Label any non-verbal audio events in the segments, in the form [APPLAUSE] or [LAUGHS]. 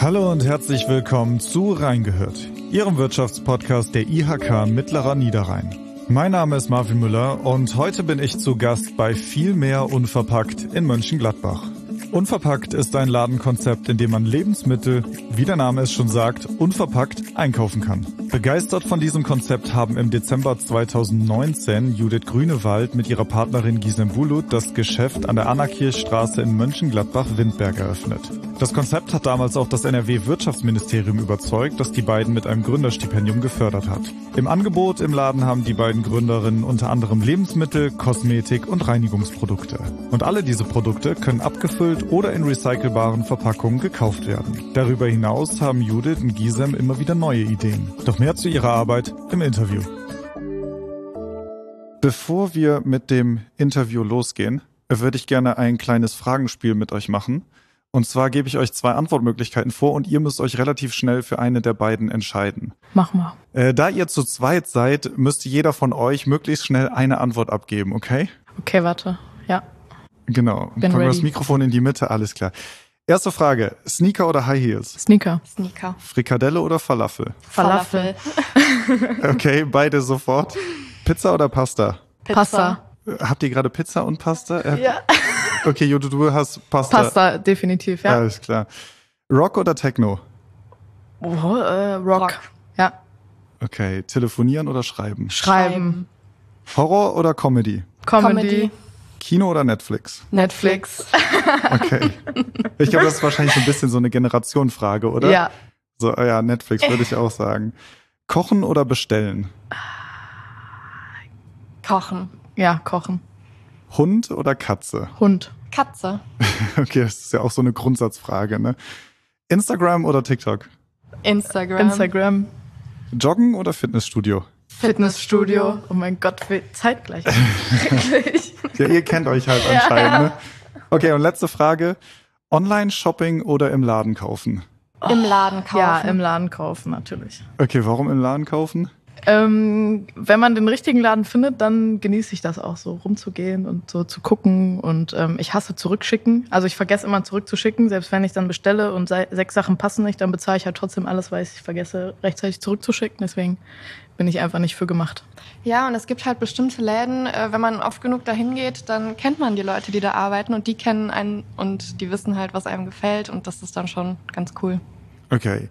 Hallo und herzlich willkommen zu Reingehört, Ihrem Wirtschaftspodcast der IHK Mittlerer Niederrhein. Mein Name ist Marvin Müller und heute bin ich zu Gast bei Viel mehr Unverpackt in Mönchengladbach. Unverpackt ist ein Ladenkonzept, in dem man Lebensmittel, wie der Name es schon sagt, unverpackt einkaufen kann. Begeistert von diesem Konzept haben im Dezember 2019 Judith Grünewald mit ihrer Partnerin Gisem Bulut das Geschäft an der Annakirchstraße in Mönchengladbach-Windberg eröffnet. Das Konzept hat damals auch das NRW-Wirtschaftsministerium überzeugt, das die beiden mit einem Gründerstipendium gefördert hat. Im Angebot im Laden haben die beiden Gründerinnen unter anderem Lebensmittel, Kosmetik und Reinigungsprodukte. Und alle diese Produkte können abgefüllt oder in recycelbaren Verpackungen gekauft werden. Darüber hinaus haben Judith und Gisem immer wieder neue Ideen. Doch mehr zu ihrer Arbeit im Interview. Bevor wir mit dem Interview losgehen, würde ich gerne ein kleines Fragenspiel mit euch machen. Und zwar gebe ich euch zwei Antwortmöglichkeiten vor und ihr müsst euch relativ schnell für eine der beiden entscheiden. Mach mal. Äh, da ihr zu zweit seid, müsste jeder von euch möglichst schnell eine Antwort abgeben, okay? Okay, warte. Ja. Genau. Bin Fangen wir ready. das Mikrofon in die Mitte, alles klar. Erste Frage: Sneaker oder High Heels? Sneaker. Sneaker. Frikadelle oder Falafel? Falafel. [LAUGHS] Okay, beide sofort. Pizza oder Pasta? Pasta. Äh, Habt ihr gerade Pizza und Pasta? Äh, Ja. [LAUGHS] Okay, Jude, du hast Pasta. Pasta, definitiv, ja. Alles klar. Rock oder Techno? Oh, äh, Rock. Rock. Ja. Okay, telefonieren oder schreiben? Schreiben. Horror oder Comedy? Comedy. Comedy. Kino oder Netflix? Netflix. [LAUGHS] Okay. Ich glaube, das ist wahrscheinlich so ein bisschen so eine Generationenfrage, oder? Ja. So, äh, ja, Netflix würde ich auch sagen. Kochen oder bestellen? Kochen. Ja, kochen. Hund oder Katze? Hund. Katze. [LAUGHS] Okay, das ist ja auch so eine Grundsatzfrage, ne? Instagram oder TikTok? Instagram. Instagram. Joggen oder Fitnessstudio? Fitnessstudio. Oh mein Gott, wie zeitgleich. Schrecklich. Ja, ihr kennt euch halt anscheinend, ne? Okay, und letzte Frage. Online-Shopping oder im Laden kaufen? Im Laden kaufen. Ja, im Laden kaufen, natürlich. Okay, warum im Laden kaufen? Ähm, wenn man den richtigen Laden findet, dann genieße ich das auch so, rumzugehen und so zu gucken. Und ähm, ich hasse zurückschicken. Also ich vergesse immer zurückzuschicken. Selbst wenn ich dann bestelle und sechs Sachen passen nicht, dann bezahle ich halt trotzdem alles, weil ich vergesse, rechtzeitig zurückzuschicken. Deswegen bin ich einfach nicht für gemacht. Ja, und es gibt halt bestimmte Läden, äh, wenn man oft genug dahin geht, dann kennt man die Leute, die da arbeiten und die kennen einen und die wissen halt, was einem gefällt und das ist dann schon ganz cool. Okay.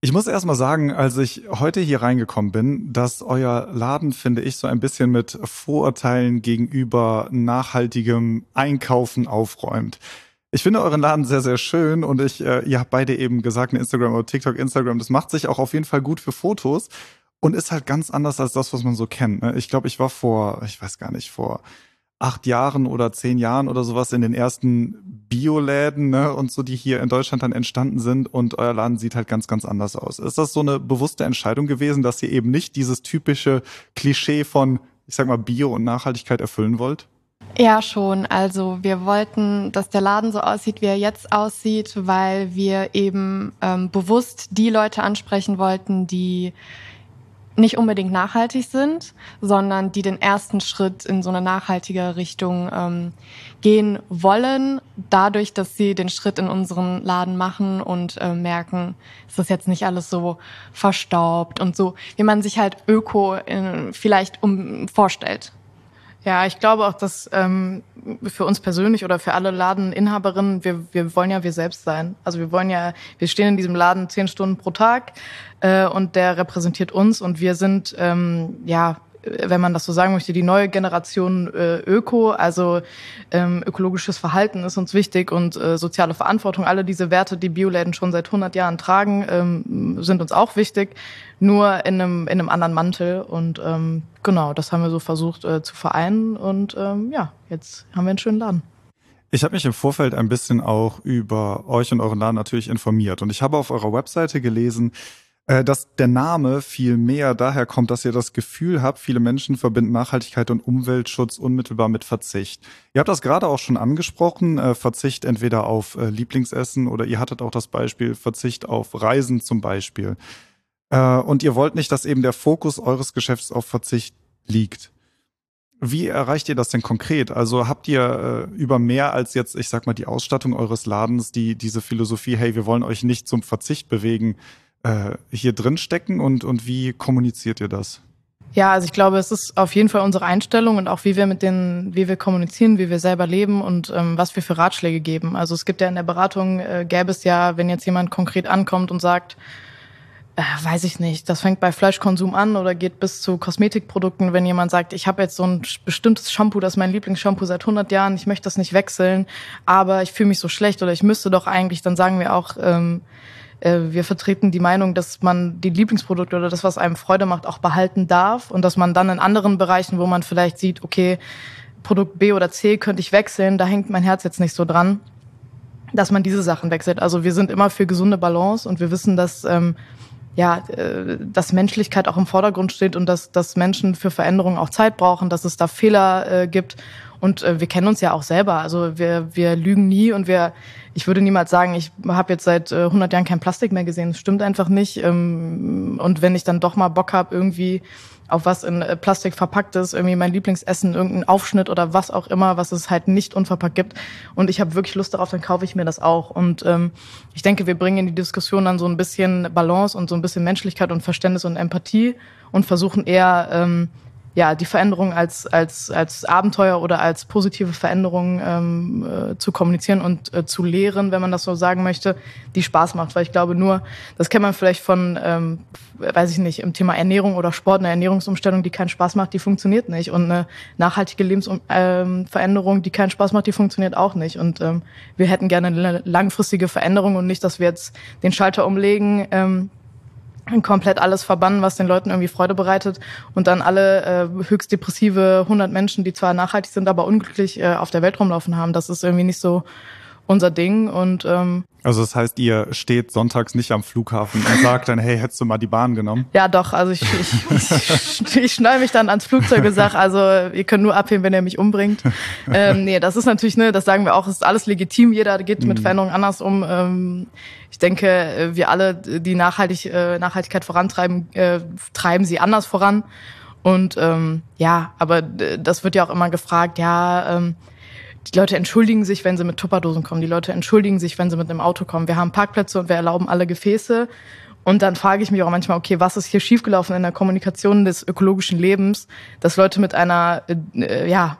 Ich muss erst mal sagen, als ich heute hier reingekommen bin, dass euer Laden, finde ich, so ein bisschen mit Vorurteilen gegenüber nachhaltigem Einkaufen aufräumt. Ich finde euren Laden sehr, sehr schön und ich, äh, ihr habt beide eben gesagt, ne, Instagram oder TikTok, Instagram, das macht sich auch auf jeden Fall gut für Fotos und ist halt ganz anders als das, was man so kennt. Ne? Ich glaube, ich war vor, ich weiß gar nicht, vor acht Jahren oder zehn Jahren oder sowas in den ersten Bioläden ne, und so, die hier in Deutschland dann entstanden sind und euer Laden sieht halt ganz, ganz anders aus. Ist das so eine bewusste Entscheidung gewesen, dass ihr eben nicht dieses typische Klischee von, ich sag mal, Bio und Nachhaltigkeit erfüllen wollt? Ja, schon. Also wir wollten, dass der Laden so aussieht, wie er jetzt aussieht, weil wir eben ähm, bewusst die Leute ansprechen wollten, die nicht unbedingt nachhaltig sind, sondern die den ersten Schritt in so eine nachhaltige Richtung ähm, gehen wollen, dadurch, dass sie den Schritt in unseren Laden machen und äh, merken, es ist jetzt nicht alles so verstaubt und so, wie man sich halt Öko in, vielleicht um, vorstellt. Ja, ich glaube auch, dass ähm, für uns persönlich oder für alle Ladeninhaberinnen, wir, wir wollen ja wir selbst sein. Also wir wollen ja, wir stehen in diesem Laden zehn Stunden pro Tag äh, und der repräsentiert uns und wir sind, ähm, ja, wenn man das so sagen möchte, die neue Generation äh, Öko, also ähm, ökologisches Verhalten ist uns wichtig und äh, soziale Verantwortung, alle diese Werte, die Bioläden schon seit 100 Jahren tragen, ähm, sind uns auch wichtig, nur in einem, in einem anderen Mantel. Und ähm, genau, das haben wir so versucht äh, zu vereinen. Und ähm, ja, jetzt haben wir einen schönen Laden. Ich habe mich im Vorfeld ein bisschen auch über euch und euren Laden natürlich informiert. Und ich habe auf eurer Webseite gelesen, dass der Name viel mehr daher kommt, dass ihr das Gefühl habt, viele Menschen verbinden Nachhaltigkeit und Umweltschutz unmittelbar mit Verzicht. Ihr habt das gerade auch schon angesprochen, äh, Verzicht entweder auf äh, Lieblingsessen oder ihr hattet auch das Beispiel Verzicht auf Reisen zum Beispiel. Äh, Und ihr wollt nicht, dass eben der Fokus eures Geschäfts auf Verzicht liegt. Wie erreicht ihr das denn konkret? Also habt ihr äh, über mehr als jetzt, ich sag mal, die Ausstattung eures Ladens, die diese Philosophie, hey, wir wollen euch nicht zum Verzicht bewegen, äh, hier drin stecken und, und wie kommuniziert ihr das? Ja, also ich glaube, es ist auf jeden Fall unsere Einstellung und auch wie wir mit den, wie wir kommunizieren, wie wir selber leben und ähm, was wir für Ratschläge geben. Also es gibt ja in der Beratung, äh, gäbe es ja, wenn jetzt jemand konkret ankommt und sagt, äh, weiß ich nicht, das fängt bei Fleischkonsum an oder geht bis zu Kosmetikprodukten, wenn jemand sagt, ich habe jetzt so ein bestimmtes Shampoo, das ist mein Lieblingsshampoo seit 100 Jahren, ich möchte das nicht wechseln, aber ich fühle mich so schlecht oder ich müsste doch eigentlich, dann sagen wir auch, ähm, äh, wir vertreten die Meinung, dass man die Lieblingsprodukte oder das, was einem Freude macht, auch behalten darf und dass man dann in anderen Bereichen, wo man vielleicht sieht, okay, Produkt B oder C könnte ich wechseln, da hängt mein Herz jetzt nicht so dran, dass man diese Sachen wechselt. Also wir sind immer für gesunde Balance und wir wissen, dass ähm, ja, äh, dass Menschlichkeit auch im Vordergrund steht und dass, dass Menschen für Veränderungen auch Zeit brauchen, dass es da Fehler äh, gibt. Und äh, wir kennen uns ja auch selber. Also wir, wir lügen nie und wir, ich würde niemals sagen, ich habe jetzt seit äh, 100 Jahren kein Plastik mehr gesehen. Das stimmt einfach nicht. Ähm, und wenn ich dann doch mal Bock habe, irgendwie auf was in äh, Plastik verpackt ist, irgendwie mein Lieblingsessen, irgendein Aufschnitt oder was auch immer, was es halt nicht unverpackt gibt. Und ich habe wirklich Lust darauf, dann kaufe ich mir das auch. Und ähm, ich denke, wir bringen in die Diskussion dann so ein bisschen Balance und so ein bisschen Menschlichkeit und Verständnis und Empathie und versuchen eher ähm, ja, die Veränderung als, als, als Abenteuer oder als positive Veränderung ähm, äh, zu kommunizieren und äh, zu lehren, wenn man das so sagen möchte, die Spaß macht. Weil ich glaube nur, das kennt man vielleicht von, ähm, weiß ich nicht, im Thema Ernährung oder Sport, eine Ernährungsumstellung, die keinen Spaß macht, die funktioniert nicht. Und eine nachhaltige Lebensveränderung, ähm, die keinen Spaß macht, die funktioniert auch nicht. Und ähm, wir hätten gerne eine langfristige Veränderung und nicht, dass wir jetzt den Schalter umlegen, ähm, komplett alles verbannen, was den Leuten irgendwie Freude bereitet und dann alle äh, höchst depressive 100 Menschen, die zwar nachhaltig sind, aber unglücklich äh, auf der Welt rumlaufen haben. Das ist irgendwie nicht so unser Ding und ähm, also das heißt, ihr steht sonntags nicht am Flughafen und sagt dann, hey, hättest du mal die Bahn genommen? Ja, doch. Also ich, ich, ich, ich schnall mich dann ans Flugzeug und sag, also ihr könnt nur abheben, wenn ihr mich umbringt. Ähm, nee, das ist natürlich, ne, das sagen wir auch, ist alles legitim. Jeder geht mit mhm. Veränderungen anders um. Ähm, ich denke, wir alle, die Nachhaltig, äh, Nachhaltigkeit vorantreiben, äh, treiben sie anders voran. Und ähm, ja, aber das wird ja auch immer gefragt, ja, ähm, die Leute entschuldigen sich, wenn sie mit Tupperdosen kommen. Die Leute entschuldigen sich, wenn sie mit einem Auto kommen. Wir haben Parkplätze und wir erlauben alle Gefäße. Und dann frage ich mich auch manchmal, okay, was ist hier schiefgelaufen in der Kommunikation des ökologischen Lebens, dass Leute mit einer, äh, ja,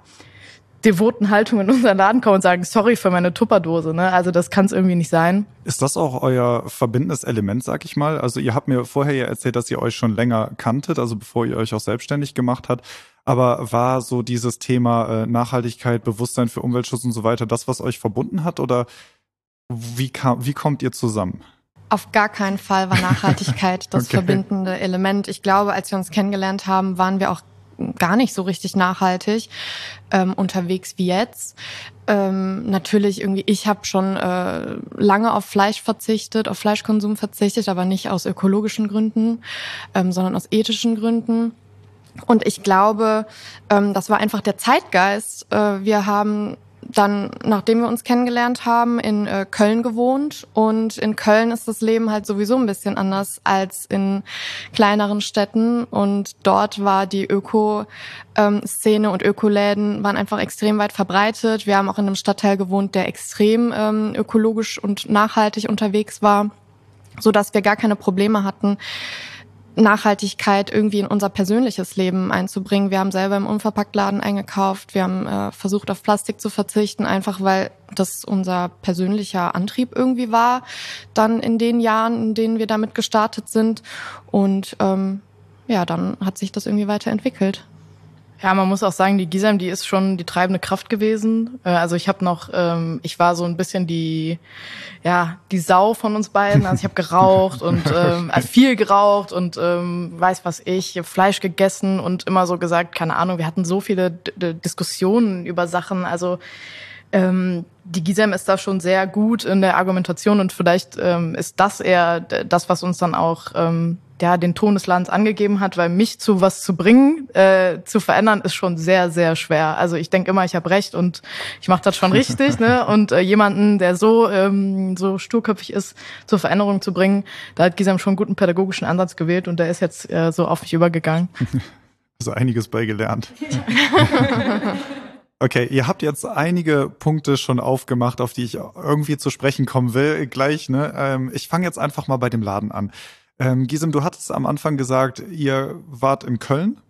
devoten Haltung in unseren Laden kommen und sagen, sorry für meine Tupperdose. Ne? Also das kann es irgendwie nicht sein. Ist das auch euer verbindendes Element, sag ich mal? Also ihr habt mir vorher ja erzählt, dass ihr euch schon länger kanntet, also bevor ihr euch auch selbstständig gemacht habt. Aber war so dieses Thema äh, Nachhaltigkeit, Bewusstsein für Umweltschutz und so weiter das, was euch verbunden hat? Oder wie, kam, wie kommt ihr zusammen? Auf gar keinen Fall war Nachhaltigkeit [LAUGHS] das okay. verbindende Element. Ich glaube, als wir uns kennengelernt haben, waren wir auch gar nicht so richtig nachhaltig ähm, unterwegs wie jetzt. Ähm, natürlich irgendwie, ich habe schon äh, lange auf Fleisch verzichtet, auf Fleischkonsum verzichtet, aber nicht aus ökologischen Gründen, ähm, sondern aus ethischen Gründen. Und ich glaube, ähm, das war einfach der Zeitgeist. Äh, wir haben dann, nachdem wir uns kennengelernt haben, in äh, Köln gewohnt. Und in Köln ist das Leben halt sowieso ein bisschen anders als in kleineren Städten. Und dort war die Öko-Szene und Ökoläden waren einfach extrem weit verbreitet. Wir haben auch in einem Stadtteil gewohnt, der extrem ähm, ökologisch und nachhaltig unterwegs war, so dass wir gar keine Probleme hatten, Nachhaltigkeit irgendwie in unser persönliches Leben einzubringen. Wir haben selber im Unverpacktladen eingekauft. Wir haben äh, versucht, auf Plastik zu verzichten, einfach weil das unser persönlicher Antrieb irgendwie war, dann in den Jahren, in denen wir damit gestartet sind. Und ähm, ja, dann hat sich das irgendwie weiterentwickelt. Ja, man muss auch sagen, die Gisem, die ist schon die treibende Kraft gewesen. Äh, also ich habe noch, ähm, ich war so ein bisschen die, ja, die Sau von uns beiden. Also ich habe geraucht [LAUGHS] und ähm, also viel geraucht und ähm, weiß was ich, Fleisch gegessen und immer so gesagt, keine Ahnung, wir hatten so viele D Diskussionen über Sachen. Also ähm, die Gisem ist da schon sehr gut in der Argumentation und vielleicht ähm, ist das eher das, was uns dann auch ähm, ja, den Ton des Landes angegeben hat, weil mich zu was zu bringen, äh, zu verändern, ist schon sehr, sehr schwer. Also ich denke immer, ich habe recht und ich mache das schon richtig. ne? [LAUGHS] Und äh, jemanden, der so, ähm, so sturköpfig ist, zur Veränderung zu bringen, da hat Gisam schon einen guten pädagogischen Ansatz gewählt und der ist jetzt äh, so auf mich übergegangen. [LAUGHS] also einiges bei gelernt. [LAUGHS] Okay, ihr habt jetzt einige Punkte schon aufgemacht, auf die ich irgendwie zu sprechen kommen will. Gleich, ne? Ähm, ich fange jetzt einfach mal bei dem Laden an. Ähm, Gisem, du hattest am Anfang gesagt, ihr wart in Köln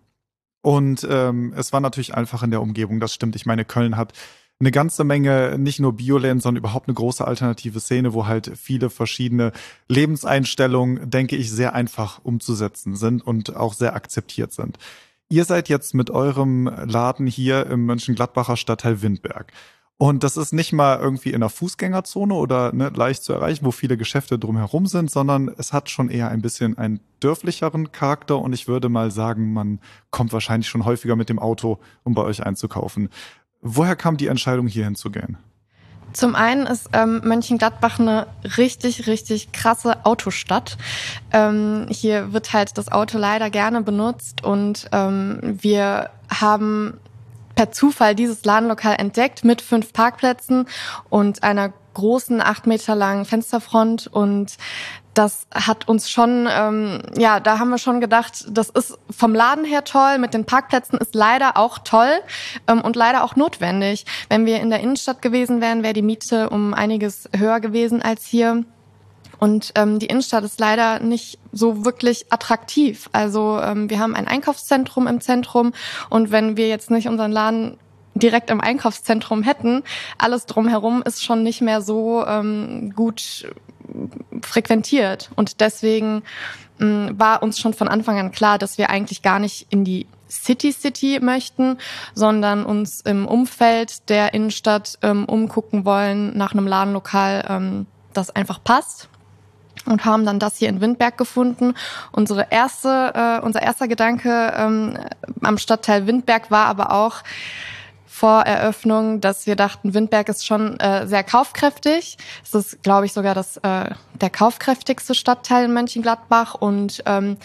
und ähm, es war natürlich einfach in der Umgebung. Das stimmt. Ich meine, Köln hat eine ganze Menge, nicht nur Bioland, sondern überhaupt eine große alternative Szene, wo halt viele verschiedene Lebenseinstellungen, denke ich, sehr einfach umzusetzen sind und auch sehr akzeptiert sind. Ihr seid jetzt mit eurem Laden hier im Mönchengladbacher Stadtteil Windberg. Und das ist nicht mal irgendwie in einer Fußgängerzone oder ne, leicht zu erreichen, wo viele Geschäfte drumherum sind, sondern es hat schon eher ein bisschen einen dörflicheren Charakter und ich würde mal sagen, man kommt wahrscheinlich schon häufiger mit dem Auto, um bei euch einzukaufen. Woher kam die Entscheidung, hier hinzugehen? Zum einen ist ähm, Mönchengladbach eine richtig, richtig krasse Autostadt. Ähm, hier wird halt das Auto leider gerne benutzt und ähm, wir haben per Zufall dieses Ladenlokal entdeckt mit fünf Parkplätzen und einer großen acht Meter langen Fensterfront und das hat uns schon, ähm, ja, da haben wir schon gedacht, das ist vom Laden her toll, mit den Parkplätzen ist leider auch toll ähm, und leider auch notwendig. Wenn wir in der Innenstadt gewesen wären, wäre die Miete um einiges höher gewesen als hier. Und ähm, die Innenstadt ist leider nicht so wirklich attraktiv. Also ähm, wir haben ein Einkaufszentrum im Zentrum und wenn wir jetzt nicht unseren Laden direkt im Einkaufszentrum hätten, alles drumherum ist schon nicht mehr so ähm, gut frequentiert. Und deswegen ähm, war uns schon von Anfang an klar, dass wir eigentlich gar nicht in die City City möchten, sondern uns im Umfeld der Innenstadt ähm, umgucken wollen nach einem Ladenlokal, ähm, das einfach passt und haben dann das hier in Windberg gefunden. Unsere erste, äh, unser erster Gedanke ähm, am Stadtteil Windberg war aber auch vor Eröffnung, dass wir dachten, Windberg ist schon äh, sehr kaufkräftig. Es ist, glaube ich, sogar das äh, der kaufkräftigste Stadtteil in Mönchengladbach und ähm,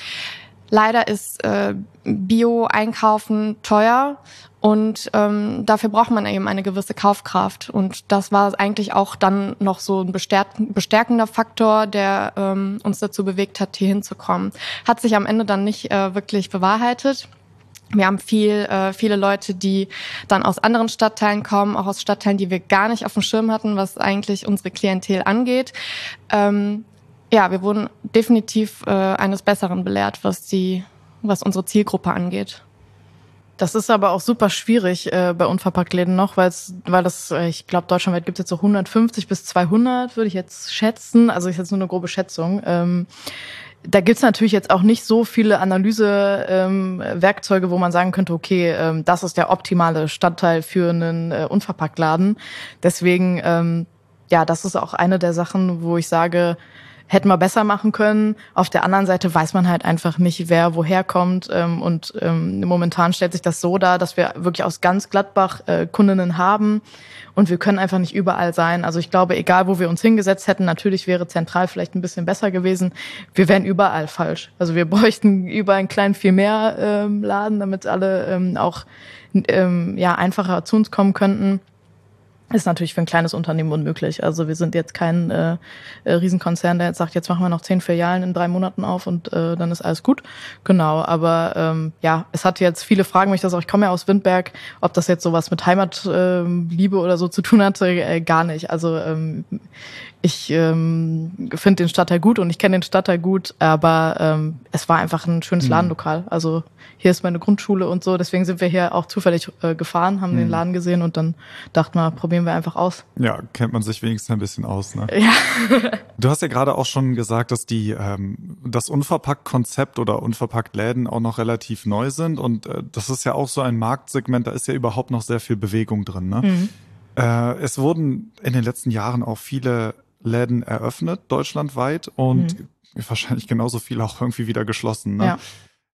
Leider ist äh, Bio-Einkaufen teuer und ähm, dafür braucht man eben eine gewisse Kaufkraft. Und das war eigentlich auch dann noch so ein bestärkender Faktor, der ähm, uns dazu bewegt hat, hier hinzukommen. Hat sich am Ende dann nicht äh, wirklich bewahrheitet. Wir haben viel, äh, viele Leute, die dann aus anderen Stadtteilen kommen, auch aus Stadtteilen, die wir gar nicht auf dem Schirm hatten, was eigentlich unsere Klientel angeht. Ähm, ja, wir wurden definitiv äh, eines Besseren belehrt, was die, was unsere Zielgruppe angeht. Das ist aber auch super schwierig äh, bei Unverpacktläden noch, weil weil das, äh, ich glaube, deutschlandweit gibt es jetzt so 150 bis 200, würde ich jetzt schätzen. Also ist jetzt nur eine grobe Schätzung. Ähm, da gibt's natürlich jetzt auch nicht so viele Analysewerkzeuge, ähm, wo man sagen könnte, okay, ähm, das ist der optimale Stadtteil für einen äh, Unverpacktladen. Deswegen, ähm, ja, das ist auch eine der Sachen, wo ich sage, hätten wir besser machen können. Auf der anderen Seite weiß man halt einfach nicht, wer woher kommt. Ähm, und ähm, momentan stellt sich das so dar, dass wir wirklich aus ganz Gladbach äh, Kundinnen haben und wir können einfach nicht überall sein. Also ich glaube, egal wo wir uns hingesetzt hätten, natürlich wäre zentral vielleicht ein bisschen besser gewesen. Wir wären überall falsch. Also wir [LAUGHS] bräuchten über einen kleinen viel mehr ähm, Laden, damit alle ähm, auch ähm, ja einfacher zu uns kommen könnten ist natürlich für ein kleines Unternehmen unmöglich. Also wir sind jetzt kein äh, äh, Riesenkonzern, der jetzt sagt, jetzt machen wir noch zehn Filialen in drei Monaten auf und äh, dann ist alles gut. Genau, aber ähm, ja, es hat jetzt viele Fragen mich das auch. Ich komme ja aus Windberg, ob das jetzt sowas mit Heimatliebe äh, oder so zu tun hatte, äh, gar nicht. Also ähm, ich ähm, finde den Stadtteil gut und ich kenne den Stadtteil gut, aber ähm, es war einfach ein schönes mhm. Ladenlokal. Also hier ist meine Grundschule und so, deswegen sind wir hier auch zufällig äh, gefahren, haben mhm. den Laden gesehen und dann dachten wir, probieren wir einfach aus. Ja, kennt man sich wenigstens ein bisschen aus, ne? Ja. du hast ja gerade auch schon gesagt, dass die ähm, das Unverpackt-Konzept oder Unverpackt-Läden auch noch relativ neu sind und äh, das ist ja auch so ein Marktsegment, da ist ja überhaupt noch sehr viel Bewegung drin, ne? Mhm. Äh, es wurden in den letzten Jahren auch viele Läden eröffnet, deutschlandweit, und mhm. wahrscheinlich genauso viel auch irgendwie wieder geschlossen. Ne? Ja.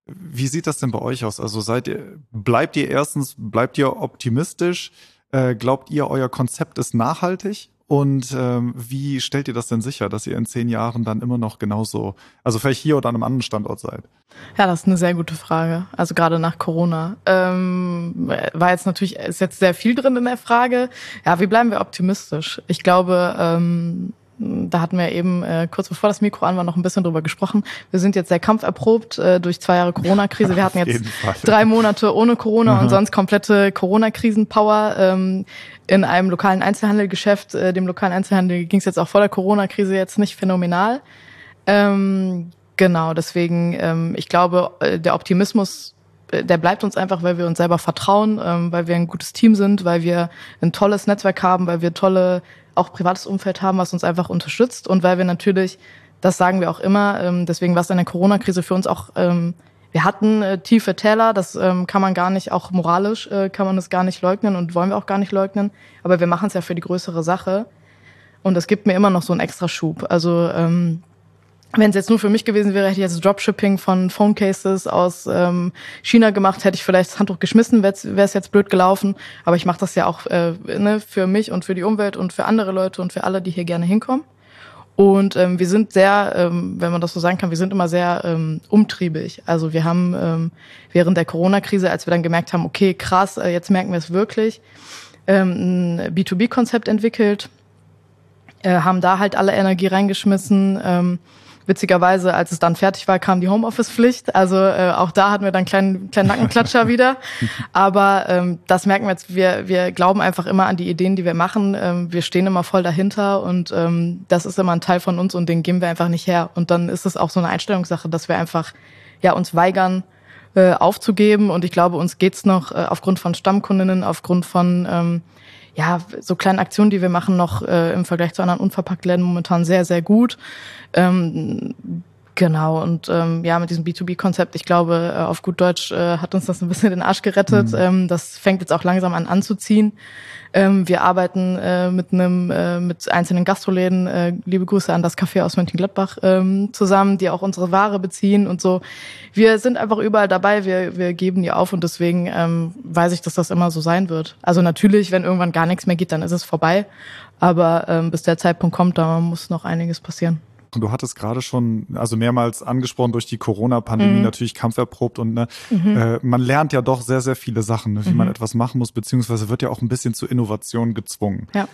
Wie sieht das denn bei euch aus? Also seid ihr, bleibt ihr erstens, bleibt ihr optimistisch? Äh, glaubt ihr, euer Konzept ist nachhaltig? Und ähm, wie stellt ihr das denn sicher, dass ihr in zehn Jahren dann immer noch genauso, also vielleicht hier oder an einem anderen Standort seid? Ja, das ist eine sehr gute Frage. Also gerade nach Corona. Ähm, war jetzt natürlich, ist jetzt sehr viel drin in der Frage. Ja, wie bleiben wir optimistisch? Ich glaube, ähm, Da hatten wir eben äh, kurz bevor das Mikro an war noch ein bisschen drüber gesprochen. Wir sind jetzt sehr kampferprobt äh, durch zwei Jahre Corona-Krise. Wir [LAUGHS] hatten jetzt drei Monate ohne Corona und sonst komplette Corona-Krisen-Power. Ähm, in einem lokalen Einzelhandelgeschäft, äh, dem lokalen Einzelhandel ging es jetzt auch vor der Corona-Krise jetzt nicht phänomenal. Ähm, genau, deswegen, ähm, ich glaube, äh, der Optimismus der bleibt uns einfach, weil wir uns selber vertrauen, ähm, weil wir ein gutes Team sind, weil wir ein tolles Netzwerk haben, weil wir tolle, auch privates Umfeld haben, was uns einfach unterstützt und weil wir natürlich, das sagen wir auch immer, ähm, deswegen war es in der Corona-Krise für uns auch, ähm, wir hatten äh, tiefe Täler, das ähm, kann man gar nicht, auch moralisch äh, kann man das gar nicht leugnen und wollen wir auch gar nicht leugnen, aber wir machen es ja für die größere Sache und es gibt mir immer noch so einen extra Schub. Also ähm, wenn es jetzt nur für mich gewesen wäre, hätte ich jetzt Dropshipping von Phone Cases aus ähm, China gemacht, hätte ich vielleicht das Handtuch geschmissen, wäre es jetzt blöd gelaufen. Aber ich mache das ja auch äh, ne, für mich und für die Umwelt und für andere Leute und für alle, die hier gerne hinkommen. Und ähm, wir sind sehr, ähm, wenn man das so sagen kann, wir sind immer sehr ähm, umtriebig. Also wir haben ähm, während der Corona-Krise, als wir dann gemerkt haben, okay, krass, äh, jetzt merken wir es wirklich, ähm, ein B2B-Konzept entwickelt, äh, haben da halt alle Energie reingeschmissen. Ähm, Witzigerweise, als es dann fertig war, kam die Homeoffice-Pflicht. Also äh, auch da hatten wir dann einen kleinen, kleinen Nackenklatscher [LAUGHS] wieder. Aber ähm, das merken wir jetzt, wir, wir glauben einfach immer an die Ideen, die wir machen. Ähm, wir stehen immer voll dahinter und ähm, das ist immer ein Teil von uns und den geben wir einfach nicht her. Und dann ist es auch so eine Einstellungssache, dass wir einfach ja, uns weigern, äh, aufzugeben. Und ich glaube, uns geht's noch äh, aufgrund von Stammkundinnen, aufgrund von ähm, ja, so kleinen Aktionen, die wir machen, noch äh, im Vergleich zu anderen Unverpacktläden momentan sehr, sehr gut. Ähm, Genau, und ähm, ja, mit diesem B2B-Konzept, ich glaube, äh, auf gut Deutsch äh, hat uns das ein bisschen den Arsch gerettet. Mhm. Ähm, das fängt jetzt auch langsam an anzuziehen. Ähm, wir arbeiten äh, mit einem, äh, mit einzelnen Gastroläden, äh, liebe Grüße an das Café aus Mönchengladbach, ähm, zusammen, die auch unsere Ware beziehen und so. Wir sind einfach überall dabei, wir, wir geben die auf und deswegen ähm, weiß ich, dass das immer so sein wird. Also natürlich, wenn irgendwann gar nichts mehr geht, dann ist es vorbei. Aber ähm, bis der Zeitpunkt kommt, da muss noch einiges passieren. Und du hattest gerade schon, also mehrmals angesprochen, durch die Corona-Pandemie mhm. natürlich kampferprobt und ne, mhm. äh, man lernt ja doch sehr, sehr viele Sachen, ne, wie mhm. man etwas machen muss, beziehungsweise wird ja auch ein bisschen zu Innovation gezwungen. Ja.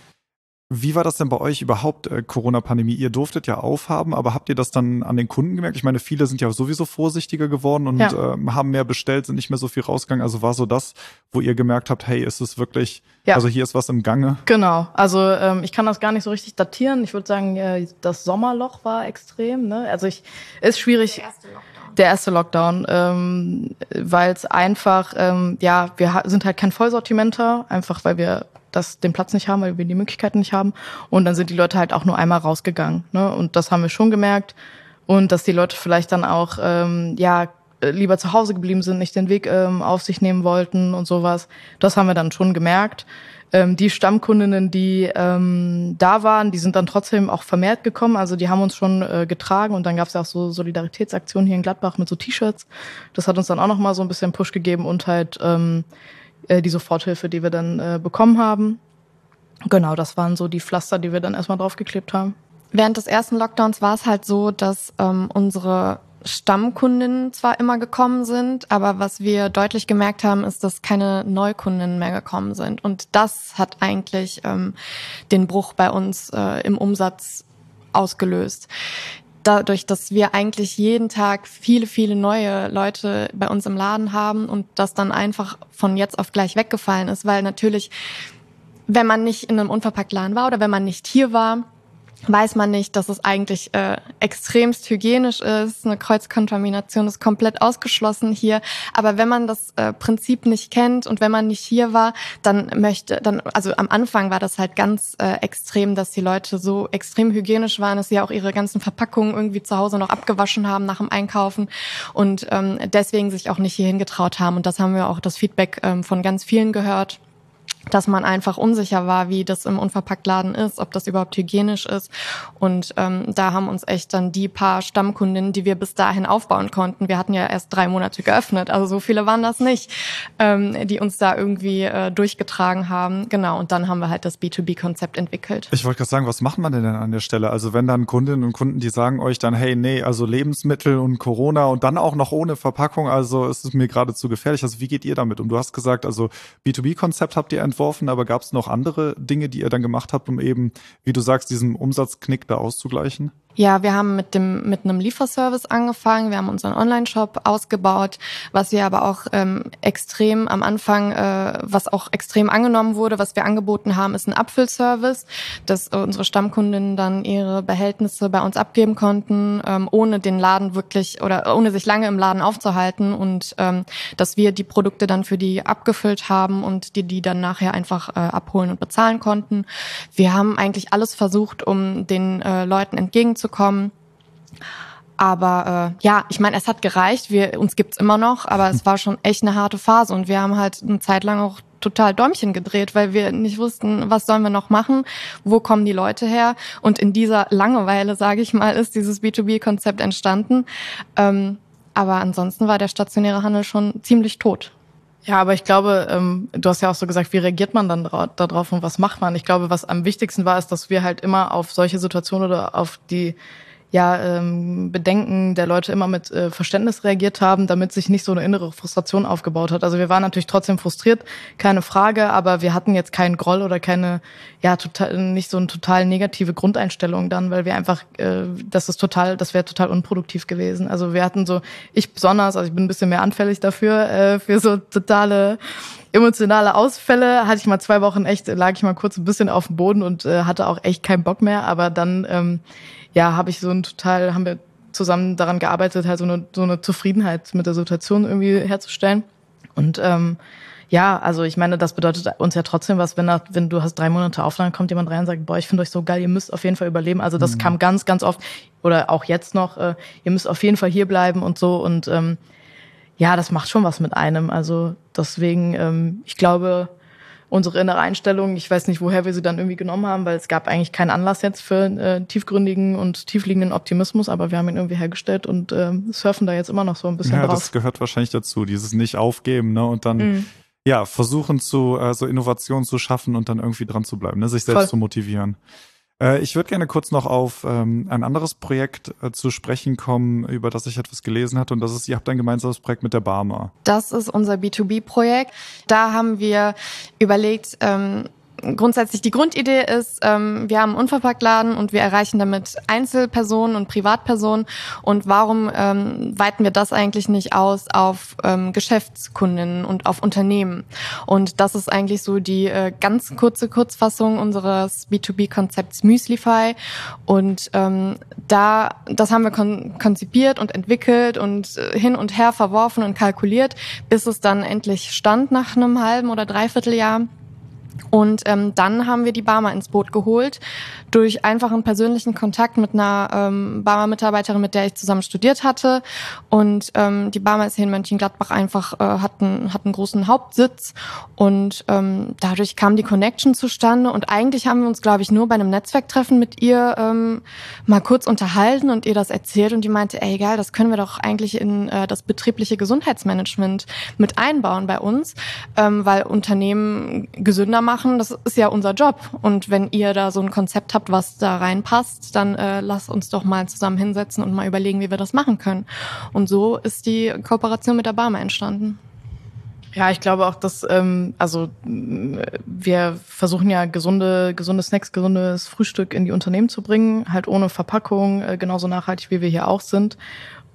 Wie war das denn bei euch überhaupt, äh, Corona-Pandemie? Ihr durftet ja aufhaben, aber habt ihr das dann an den Kunden gemerkt? Ich meine, viele sind ja sowieso vorsichtiger geworden und ja. ähm, haben mehr bestellt, sind nicht mehr so viel rausgegangen. Also war so das, wo ihr gemerkt habt, hey, ist es wirklich, ja. also hier ist was im Gange? Genau, also ähm, ich kann das gar nicht so richtig datieren. Ich würde sagen, äh, das Sommerloch war extrem. Ne? Also ich ist schwierig. Der erste Lockdown der erste Lockdown, ähm, weil es einfach, ähm, ja, wir sind halt kein Vollsortimenter, einfach weil wir das, den Platz nicht haben, weil wir die Möglichkeiten nicht haben. Und dann sind die Leute halt auch nur einmal rausgegangen. Ne? Und das haben wir schon gemerkt. Und dass die Leute vielleicht dann auch, ähm, ja, lieber zu Hause geblieben sind, nicht den Weg ähm, auf sich nehmen wollten und sowas. Das haben wir dann schon gemerkt. Ähm, die Stammkundinnen, die ähm, da waren, die sind dann trotzdem auch vermehrt gekommen. Also die haben uns schon äh, getragen und dann gab es ja auch so Solidaritätsaktionen hier in Gladbach mit so T-Shirts. Das hat uns dann auch nochmal so ein bisschen Push gegeben und halt ähm, äh, die Soforthilfe, die wir dann äh, bekommen haben. Genau, das waren so die Pflaster, die wir dann erstmal draufgeklebt haben. Während des ersten Lockdowns war es halt so, dass ähm, unsere Stammkundinnen zwar immer gekommen sind, aber was wir deutlich gemerkt haben, ist, dass keine Neukundinnen mehr gekommen sind. Und das hat eigentlich ähm, den Bruch bei uns äh, im Umsatz ausgelöst dadurch, dass wir eigentlich jeden Tag viele, viele neue Leute bei uns im Laden haben und das dann einfach von jetzt auf gleich weggefallen ist, weil natürlich, wenn man nicht in einem Unverpacktladen war oder wenn man nicht hier war, weiß man nicht, dass es eigentlich äh, extremst hygienisch ist. Eine Kreuzkontamination ist komplett ausgeschlossen hier. Aber wenn man das äh, Prinzip nicht kennt und wenn man nicht hier war, dann möchte, dann, also am Anfang war das halt ganz äh, extrem, dass die Leute so extrem hygienisch waren, dass sie auch ihre ganzen Verpackungen irgendwie zu Hause noch abgewaschen haben nach dem Einkaufen und ähm, deswegen sich auch nicht hierhin getraut haben. Und das haben wir auch das Feedback ähm, von ganz vielen gehört dass man einfach unsicher war, wie das im Unverpacktladen ist, ob das überhaupt hygienisch ist. Und ähm, da haben uns echt dann die paar Stammkundinnen, die wir bis dahin aufbauen konnten, wir hatten ja erst drei Monate geöffnet, also so viele waren das nicht, ähm, die uns da irgendwie äh, durchgetragen haben. Genau, und dann haben wir halt das B2B-Konzept entwickelt. Ich wollte gerade sagen, was macht man denn an der Stelle? Also wenn dann Kundinnen und Kunden, die sagen euch dann, hey, nee, also Lebensmittel und Corona und dann auch noch ohne Verpackung, also ist es mir gerade zu gefährlich. Also wie geht ihr damit um? Du hast gesagt, also B2B-Konzept habt ihr entworfen, aber gab es noch andere Dinge, die ihr dann gemacht habt, um eben, wie du sagst, diesen Umsatzknick da auszugleichen? Ja, wir haben mit dem mit einem Lieferservice angefangen. Wir haben unseren Online-Shop ausgebaut, was wir aber auch ähm, extrem am Anfang, äh, was auch extrem angenommen wurde, was wir angeboten haben, ist ein Abfüllservice, dass unsere Stammkundinnen dann ihre Behältnisse bei uns abgeben konnten, ähm, ohne den Laden wirklich oder ohne sich lange im Laden aufzuhalten und ähm, dass wir die Produkte dann für die abgefüllt haben und die die dann nachher einfach äh, abholen und bezahlen konnten. Wir haben eigentlich alles versucht, um den äh, Leuten entgegenzukommen zu kommen. Aber äh, ja, ich meine, es hat gereicht. Wir, uns gibt's immer noch, aber es [LAUGHS] war schon echt eine harte Phase und wir haben halt eine Zeit lang auch total Däumchen gedreht, weil wir nicht wussten, was sollen wir noch machen, wo kommen die Leute her. Und in dieser Langeweile, sage ich mal, ist dieses B2B-Konzept entstanden. Ähm, aber ansonsten war der stationäre Handel schon ziemlich tot. Ja, aber ich glaube, ähm, du hast ja auch so gesagt, wie reagiert man dann darauf und was macht man? Ich glaube, was am wichtigsten war, ist, dass wir halt immer auf solche Situationen oder auf die ja, ähm, Bedenken der Leute immer mit äh, Verständnis reagiert haben, damit sich nicht so eine innere Frustration aufgebaut hat. Also wir waren natürlich trotzdem frustriert, keine Frage, aber wir hatten jetzt keinen Groll oder keine, ja, total, nicht so eine total negative Grundeinstellung dann, weil wir einfach, äh, das ist total, das wäre total unproduktiv gewesen. Also wir hatten so, ich besonders, also ich bin ein bisschen mehr anfällig dafür, äh, für so totale emotionale Ausfälle. Hatte ich mal zwei Wochen echt, lag ich mal kurz ein bisschen auf dem Boden und äh, hatte auch echt keinen Bock mehr, aber dann, ähm, ja, habe ich so ein total, haben wir zusammen daran gearbeitet, halt so eine, so eine Zufriedenheit mit der Situation irgendwie herzustellen. Und ähm, ja, also ich meine, das bedeutet uns ja trotzdem was, wenn, wenn du hast drei Monate Aufnahme, kommt jemand rein und sagt, boah, ich finde euch so geil, ihr müsst auf jeden Fall überleben. Also das mhm. kam ganz, ganz oft oder auch jetzt noch, äh, ihr müsst auf jeden Fall hier bleiben und so. Und ähm, ja, das macht schon was mit einem. Also deswegen, ähm, ich glaube, unsere innere Einstellung. Ich weiß nicht, woher wir sie dann irgendwie genommen haben, weil es gab eigentlich keinen Anlass jetzt für äh, tiefgründigen und tiefliegenden Optimismus, aber wir haben ihn irgendwie hergestellt und äh, surfen da jetzt immer noch so ein bisschen ja, drauf. Das gehört wahrscheinlich dazu, dieses nicht aufgeben, ne? Und dann mhm. ja versuchen zu äh, so Innovationen zu schaffen und dann irgendwie dran zu bleiben, ne? sich selbst Voll. zu motivieren. Äh, ich würde gerne kurz noch auf ähm, ein anderes Projekt äh, zu sprechen kommen, über das ich etwas gelesen hatte. Und das ist, ihr habt ein gemeinsames Projekt mit der Barmer. Das ist unser B2B-Projekt. Da haben wir überlegt, ähm, grundsätzlich die Grundidee ist, ähm, wir haben einen Unverpacktladen und wir erreichen damit Einzelpersonen und Privatpersonen. Und warum ähm, weiten wir das eigentlich nicht aus auf ähm, Geschäftskundinnen und auf Unternehmen? Und das ist eigentlich so die äh, ganz kurze Kurzfassung unseres B2B-Konzepts Müslify. Und ähm, da, das haben wir kon konzipiert und entwickelt und äh, hin und her verworfen und kalkuliert, bis es dann endlich stand nach einem halben oder dreiviertel Jahr. Und ähm, dann haben wir die Barmer ins Boot geholt durch einfachen persönlichen Kontakt mit einer ähm, Barmer Mitarbeiterin, mit der ich zusammen studiert hatte. Und ähm, die Barmer ist hier in Mönchengladbach einfach äh, hat, einen, hat einen großen Hauptsitz und ähm, dadurch kam die Connection zustande. Und eigentlich haben wir uns, glaube ich, nur bei einem Netzwerktreffen mit ihr ähm, mal kurz unterhalten und ihr das erzählt. Und die meinte, ey geil, das können wir doch eigentlich in äh, das betriebliche Gesundheitsmanagement mit einbauen bei uns, ähm, weil Unternehmen gesünder machen, das ist ja unser Job. Und wenn ihr da so ein Konzept habt, was da reinpasst, dann äh, lasst uns doch mal zusammen hinsetzen und mal überlegen, wie wir das machen können. Und so ist die Kooperation mit der Barmer entstanden. Ja, ich glaube auch, dass ähm, also wir versuchen ja gesunde, gesunde Snacks, gesundes Frühstück in die Unternehmen zu bringen, halt ohne Verpackung, äh, genauso nachhaltig wie wir hier auch sind.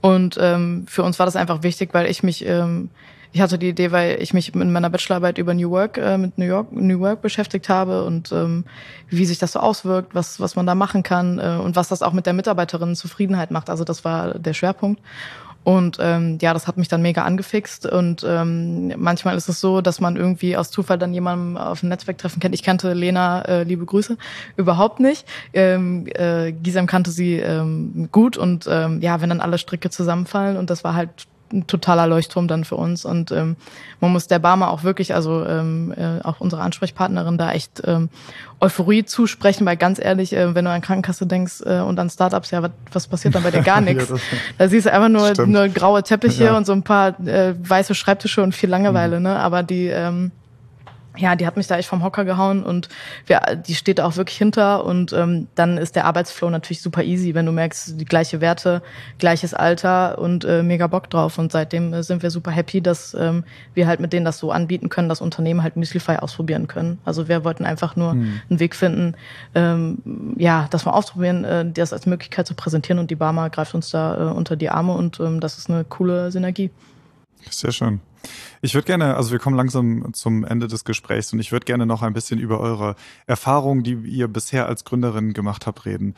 Und ähm, für uns war das einfach wichtig, weil ich mich ähm, ich hatte die Idee, weil ich mich in meiner Bachelorarbeit über New Work äh, mit New York New Work beschäftigt habe und ähm, wie sich das so auswirkt, was was man da machen kann äh, und was das auch mit der Mitarbeiterin Zufriedenheit macht. Also das war der Schwerpunkt. Und ähm, ja, das hat mich dann mega angefixt. Und ähm, manchmal ist es so, dass man irgendwie aus Zufall dann jemanden auf einem Netzwerktreffen kennt. Ich kannte Lena, äh, liebe Grüße, überhaupt nicht. Ähm, äh, Gisem kannte sie ähm, gut und ähm, ja, wenn dann alle Stricke zusammenfallen und das war halt ein totaler Leuchtturm dann für uns. Und ähm, man muss der Barmer auch wirklich, also ähm, äh, auch unsere Ansprechpartnerin da echt ähm, Euphorie zusprechen, weil ganz ehrlich, äh, wenn du an Krankenkasse denkst äh, und an Startups, ja, was, was passiert dann bei dir gar [LAUGHS] nichts? ja, da siehst du einfach nur, nur graue Teppiche ja. und so ein paar äh, weiße Schreibtische und viel Langeweile, mhm. ne? Aber die ähm, ja, die hat mich da echt vom Hocker gehauen und wir, die steht da auch wirklich hinter und ähm, dann ist der Arbeitsflow natürlich super easy, wenn du merkst, die gleiche Werte, gleiches Alter und äh, mega Bock drauf und seitdem äh, sind wir super happy, dass ähm, wir halt mit denen das so anbieten können, dass Unternehmen halt Müslify ausprobieren können. Also wir wollten einfach nur hm. einen Weg finden, ähm, ja, das mal ausprobieren, äh, das als Möglichkeit zu präsentieren und die Barmer greift uns da äh, unter die Arme und ähm, das ist eine coole Synergie. Sehr schön. Ich würde gerne, also wir kommen langsam zum Ende des Gesprächs und ich würde gerne noch ein bisschen über eure Erfahrungen, die ihr bisher als Gründerin gemacht habt, reden.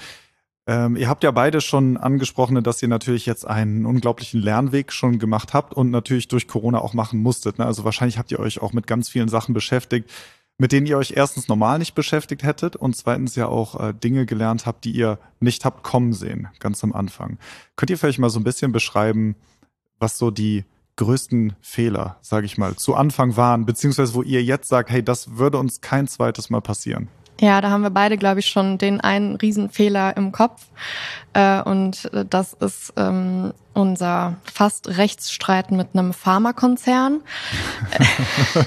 Ähm, ihr habt ja beide schon angesprochen, dass ihr natürlich jetzt einen unglaublichen Lernweg schon gemacht habt und natürlich durch Corona auch machen musstet. Ne? Also wahrscheinlich habt ihr euch auch mit ganz vielen Sachen beschäftigt, mit denen ihr euch erstens normal nicht beschäftigt hättet und zweitens ja auch äh, Dinge gelernt habt, die ihr nicht habt kommen sehen, ganz am Anfang. Könnt ihr vielleicht mal so ein bisschen beschreiben, was so die größten Fehler, sage ich mal, zu Anfang waren, beziehungsweise wo ihr jetzt sagt, hey, das würde uns kein zweites Mal passieren? Ja, da haben wir beide, glaube ich, schon den einen Riesenfehler im Kopf. Äh, und das ist ähm, unser fast Rechtsstreit mit einem Pharmakonzern. [LAUGHS] okay,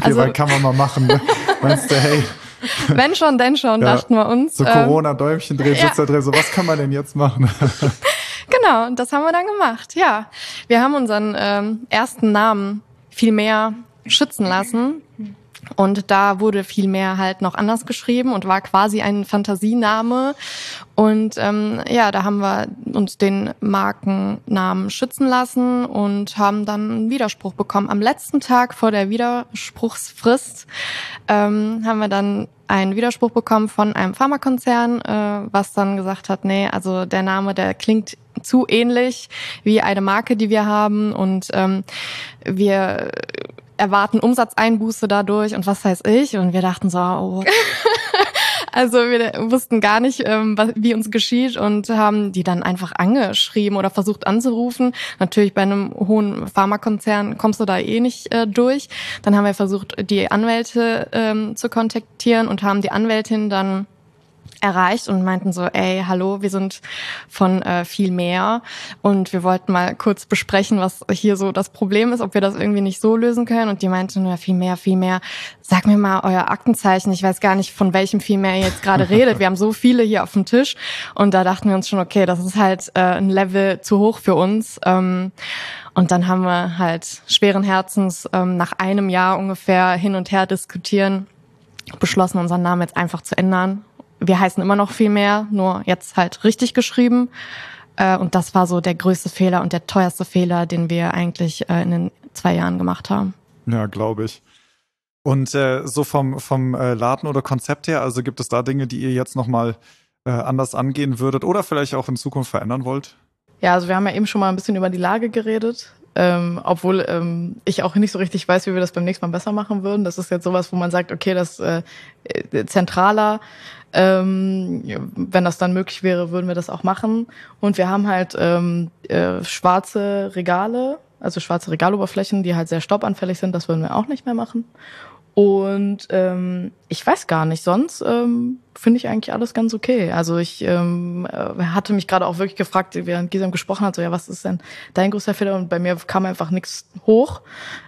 also, weil kann man mal machen. Ne? Meinst du, hey. [LAUGHS] Wenn schon, denn schon, ja, dachten wir uns. So ähm, Corona-Däumchen drehen, ja. da drin. So, was kann man denn jetzt machen? [LAUGHS] Genau, und das haben wir dann gemacht. Ja, wir haben unseren ähm, ersten Namen viel mehr schützen lassen. Und da wurde viel mehr halt noch anders geschrieben und war quasi ein Fantasiename. Und ähm, ja, da haben wir uns den Markennamen schützen lassen und haben dann einen Widerspruch bekommen. Am letzten Tag vor der Widerspruchsfrist ähm, haben wir dann einen Widerspruch bekommen von einem Pharmakonzern, äh, was dann gesagt hat, nee, also der Name, der klingt zu ähnlich wie eine Marke, die wir haben und ähm, wir erwarten Umsatzeinbuße dadurch und was weiß ich und wir dachten so, oh. [LAUGHS] Also wir wussten gar nicht, ähm, wie uns geschieht und haben die dann einfach angeschrieben oder versucht anzurufen. Natürlich bei einem hohen Pharmakonzern kommst du da eh nicht äh, durch. Dann haben wir versucht, die Anwälte ähm, zu kontaktieren und haben die Anwältin dann erreicht und meinten so, ey, hallo, wir sind von äh, viel mehr und wir wollten mal kurz besprechen, was hier so das Problem ist, ob wir das irgendwie nicht so lösen können. Und die meinten, ja, viel mehr, viel mehr. Sag mir mal euer Aktenzeichen. Ich weiß gar nicht, von welchem viel mehr ihr jetzt gerade [LAUGHS] redet. Wir haben so viele hier auf dem Tisch und da dachten wir uns schon, okay, das ist halt äh, ein Level zu hoch für uns. Ähm, und dann haben wir halt schweren Herzens ähm, nach einem Jahr ungefähr hin und her diskutieren beschlossen, unseren Namen jetzt einfach zu ändern wir heißen immer noch viel mehr, nur jetzt halt richtig geschrieben. Äh, und das war so der größte Fehler und der teuerste Fehler, den wir eigentlich äh, in den zwei Jahren gemacht haben. Ja, glaube ich. Und äh, so vom, vom äh, Laden oder Konzept her, also gibt es da Dinge, die ihr jetzt nochmal äh, anders angehen würdet oder vielleicht auch in Zukunft verändern wollt? Ja, also wir haben ja eben schon mal ein bisschen über die Lage geredet. Ähm, obwohl ähm, ich auch nicht so richtig weiß, wie wir das beim nächsten Mal besser machen würden. Das ist jetzt sowas, wo man sagt, okay, das äh, zentraler, ähm, wenn das dann möglich wäre, würden wir das auch machen. Und wir haben halt ähm, äh, schwarze Regale, also schwarze Regaloberflächen, die halt sehr staubanfällig sind. Das würden wir auch nicht mehr machen. Und ähm, ich weiß gar nicht, sonst ähm, finde ich eigentlich alles ganz okay. Also ich ähm, äh, hatte mich gerade auch wirklich gefragt, während Gisam gesprochen hat, so ja, was ist denn dein größter Fehler? Und bei mir kam einfach nichts hoch.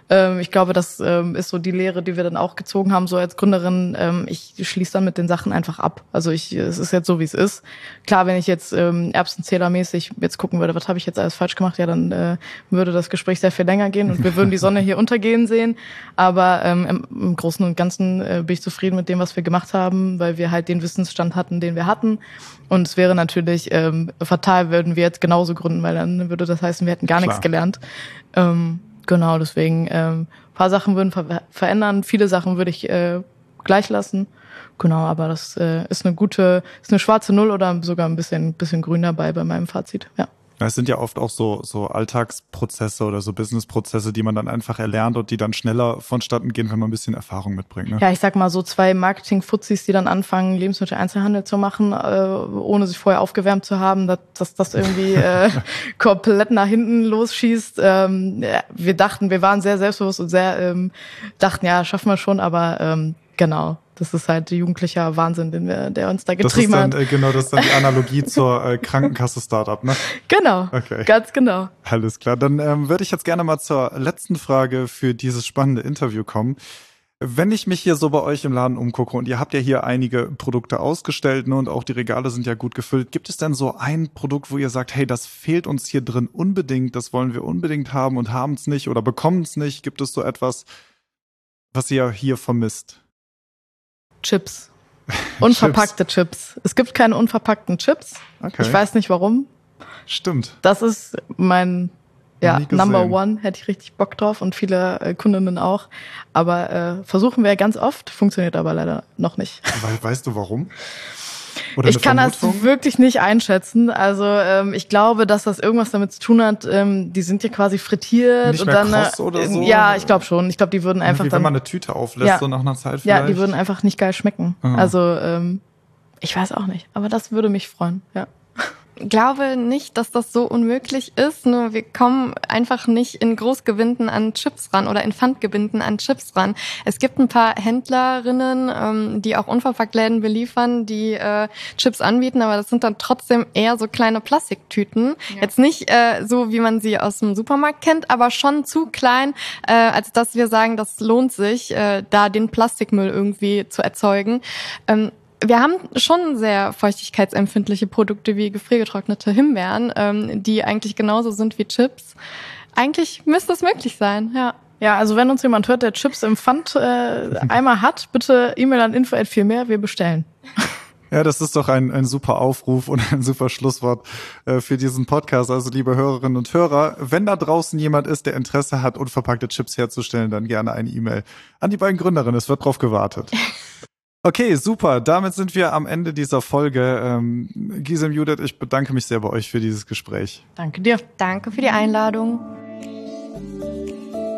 Ähm, ich glaube, das ähm, ist so die Lehre, die wir dann auch gezogen haben, so als Gründerin. Ähm, ich schließe dann mit den Sachen einfach ab. Also ich, es ist jetzt so, wie es ist. Klar, wenn ich jetzt ähm, Erbsenzählermäßig jetzt gucken würde, was habe ich jetzt alles falsch gemacht, ja, dann äh, würde das Gespräch sehr viel länger gehen und wir würden die Sonne hier [LAUGHS] untergehen sehen. Aber ähm, im, im Großen und Ganzen äh, bin ich zufrieden mit dem, was wir gemacht haben, weil wir halt den den Wissensstand hatten, den wir hatten. Und es wäre natürlich ähm, fatal, würden wir jetzt genauso gründen, weil dann würde das heißen, wir hätten gar Klar. nichts gelernt. Ähm, genau, deswegen ähm, paar Sachen würden ver verändern, viele Sachen würde ich äh, gleich lassen. Genau, aber das äh, ist eine gute, ist eine schwarze Null oder sogar ein bisschen, bisschen grün dabei bei meinem Fazit. Ja. Es sind ja oft auch so, so Alltagsprozesse oder so Businessprozesse, die man dann einfach erlernt und die dann schneller vonstatten gehen, wenn man ein bisschen Erfahrung mitbringt. Ne? Ja, ich sag mal so zwei Marketing-Fuzis, die dann anfangen, Lebensmittel-Einzelhandel zu machen, äh, ohne sich vorher aufgewärmt zu haben, dass, dass das irgendwie äh, [LAUGHS] komplett nach hinten losschießt. Ähm, ja, wir dachten, wir waren sehr selbstbewusst und sehr ähm, dachten, ja, schaffen wir schon, aber ähm, genau. Das ist halt jugendlicher Wahnsinn, den wir, der uns da getrieben das ist dann, hat. Äh, genau, das ist dann die Analogie [LAUGHS] zur äh, Krankenkasse-Startup, ne? Genau. Okay. Ganz genau. Alles klar. Dann ähm, würde ich jetzt gerne mal zur letzten Frage für dieses spannende Interview kommen. Wenn ich mich hier so bei euch im Laden umgucke und ihr habt ja hier einige Produkte ausgestellt ne, und auch die Regale sind ja gut gefüllt, gibt es denn so ein Produkt, wo ihr sagt, hey, das fehlt uns hier drin unbedingt, das wollen wir unbedingt haben und haben es nicht oder bekommen es nicht? Gibt es so etwas, was ihr hier vermisst? Chips. [LAUGHS] Unverpackte Chips. Chips. Es gibt keine unverpackten Chips. Okay. Ich weiß nicht warum. Stimmt. Das ist mein ja, Number One hätte ich richtig Bock drauf und viele äh, Kundinnen auch. Aber äh, versuchen wir ganz oft, funktioniert aber leider noch nicht. Weißt du warum? Oder ich kann das wirklich nicht einschätzen. Also ähm, ich glaube, dass das irgendwas damit zu tun hat. Ähm, die sind ja quasi frittiert nicht und dann. Kross oder so? Ja, ich glaube schon. Ich glaube, die würden einfach. Wie dann, wenn man eine Tüte auflässt, ja, so nach einer Zeit vielleicht. Ja, die würden einfach nicht geil schmecken. Aha. Also ähm, ich weiß auch nicht. Aber das würde mich freuen. Ja glaube nicht, dass das so unmöglich ist. Nur wir kommen einfach nicht in Großgewinden an Chips ran oder in Pfandgewinden an Chips ran. Es gibt ein paar Händlerinnen, ähm, die auch Unverpacktläden beliefern, die äh, Chips anbieten, aber das sind dann trotzdem eher so kleine Plastiktüten. Ja. Jetzt nicht äh, so, wie man sie aus dem Supermarkt kennt, aber schon zu klein, äh, als dass wir sagen, das lohnt sich, äh, da den Plastikmüll irgendwie zu erzeugen. Ähm, wir haben schon sehr feuchtigkeitsempfindliche Produkte wie gefriergetrocknete Himbeeren, ähm, die eigentlich genauso sind wie Chips. Eigentlich müsste es möglich sein, ja. Ja, also wenn uns jemand hört, der Chips im Pfand äh, [LAUGHS] einmal hat, bitte E-Mail an info viel mehr, wir bestellen. [LAUGHS] Ja, das ist doch ein, ein super Aufruf und ein super Schlusswort äh, für diesen Podcast. Also liebe Hörerinnen und Hörer, wenn da draußen jemand ist, der Interesse hat, unverpackte Chips herzustellen, dann gerne eine E-Mail an die beiden Gründerinnen. Es wird drauf gewartet. [LAUGHS] Okay, super. Damit sind wir am Ende dieser Folge. Ähm, Gisem Judith, ich bedanke mich sehr bei euch für dieses Gespräch. Danke dir. Danke für die Einladung.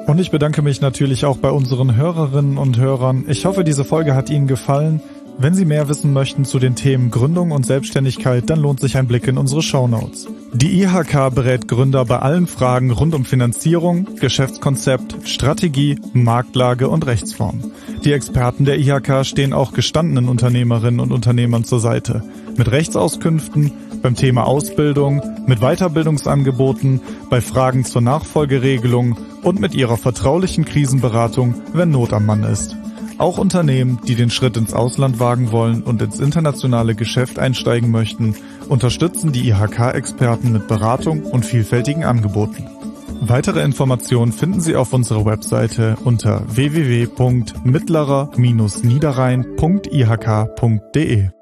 Und ich bedanke mich natürlich auch bei unseren Hörerinnen und Hörern. Ich hoffe, diese Folge hat Ihnen gefallen. Wenn Sie mehr wissen möchten zu den Themen Gründung und Selbstständigkeit, dann lohnt sich ein Blick in unsere Show Notes. Die IHK berät Gründer bei allen Fragen rund um Finanzierung, Geschäftskonzept, Strategie, Marktlage und Rechtsform. Die Experten der IHK stehen auch gestandenen Unternehmerinnen und Unternehmern zur Seite. Mit Rechtsauskünften, beim Thema Ausbildung, mit Weiterbildungsangeboten, bei Fragen zur Nachfolgeregelung und mit ihrer vertraulichen Krisenberatung, wenn Not am Mann ist. Auch Unternehmen, die den Schritt ins Ausland wagen wollen und ins internationale Geschäft einsteigen möchten, unterstützen die IHK-Experten mit Beratung und vielfältigen Angeboten. Weitere Informationen finden Sie auf unserer Webseite unter www.mittlerer-niederrhein.ihk.de.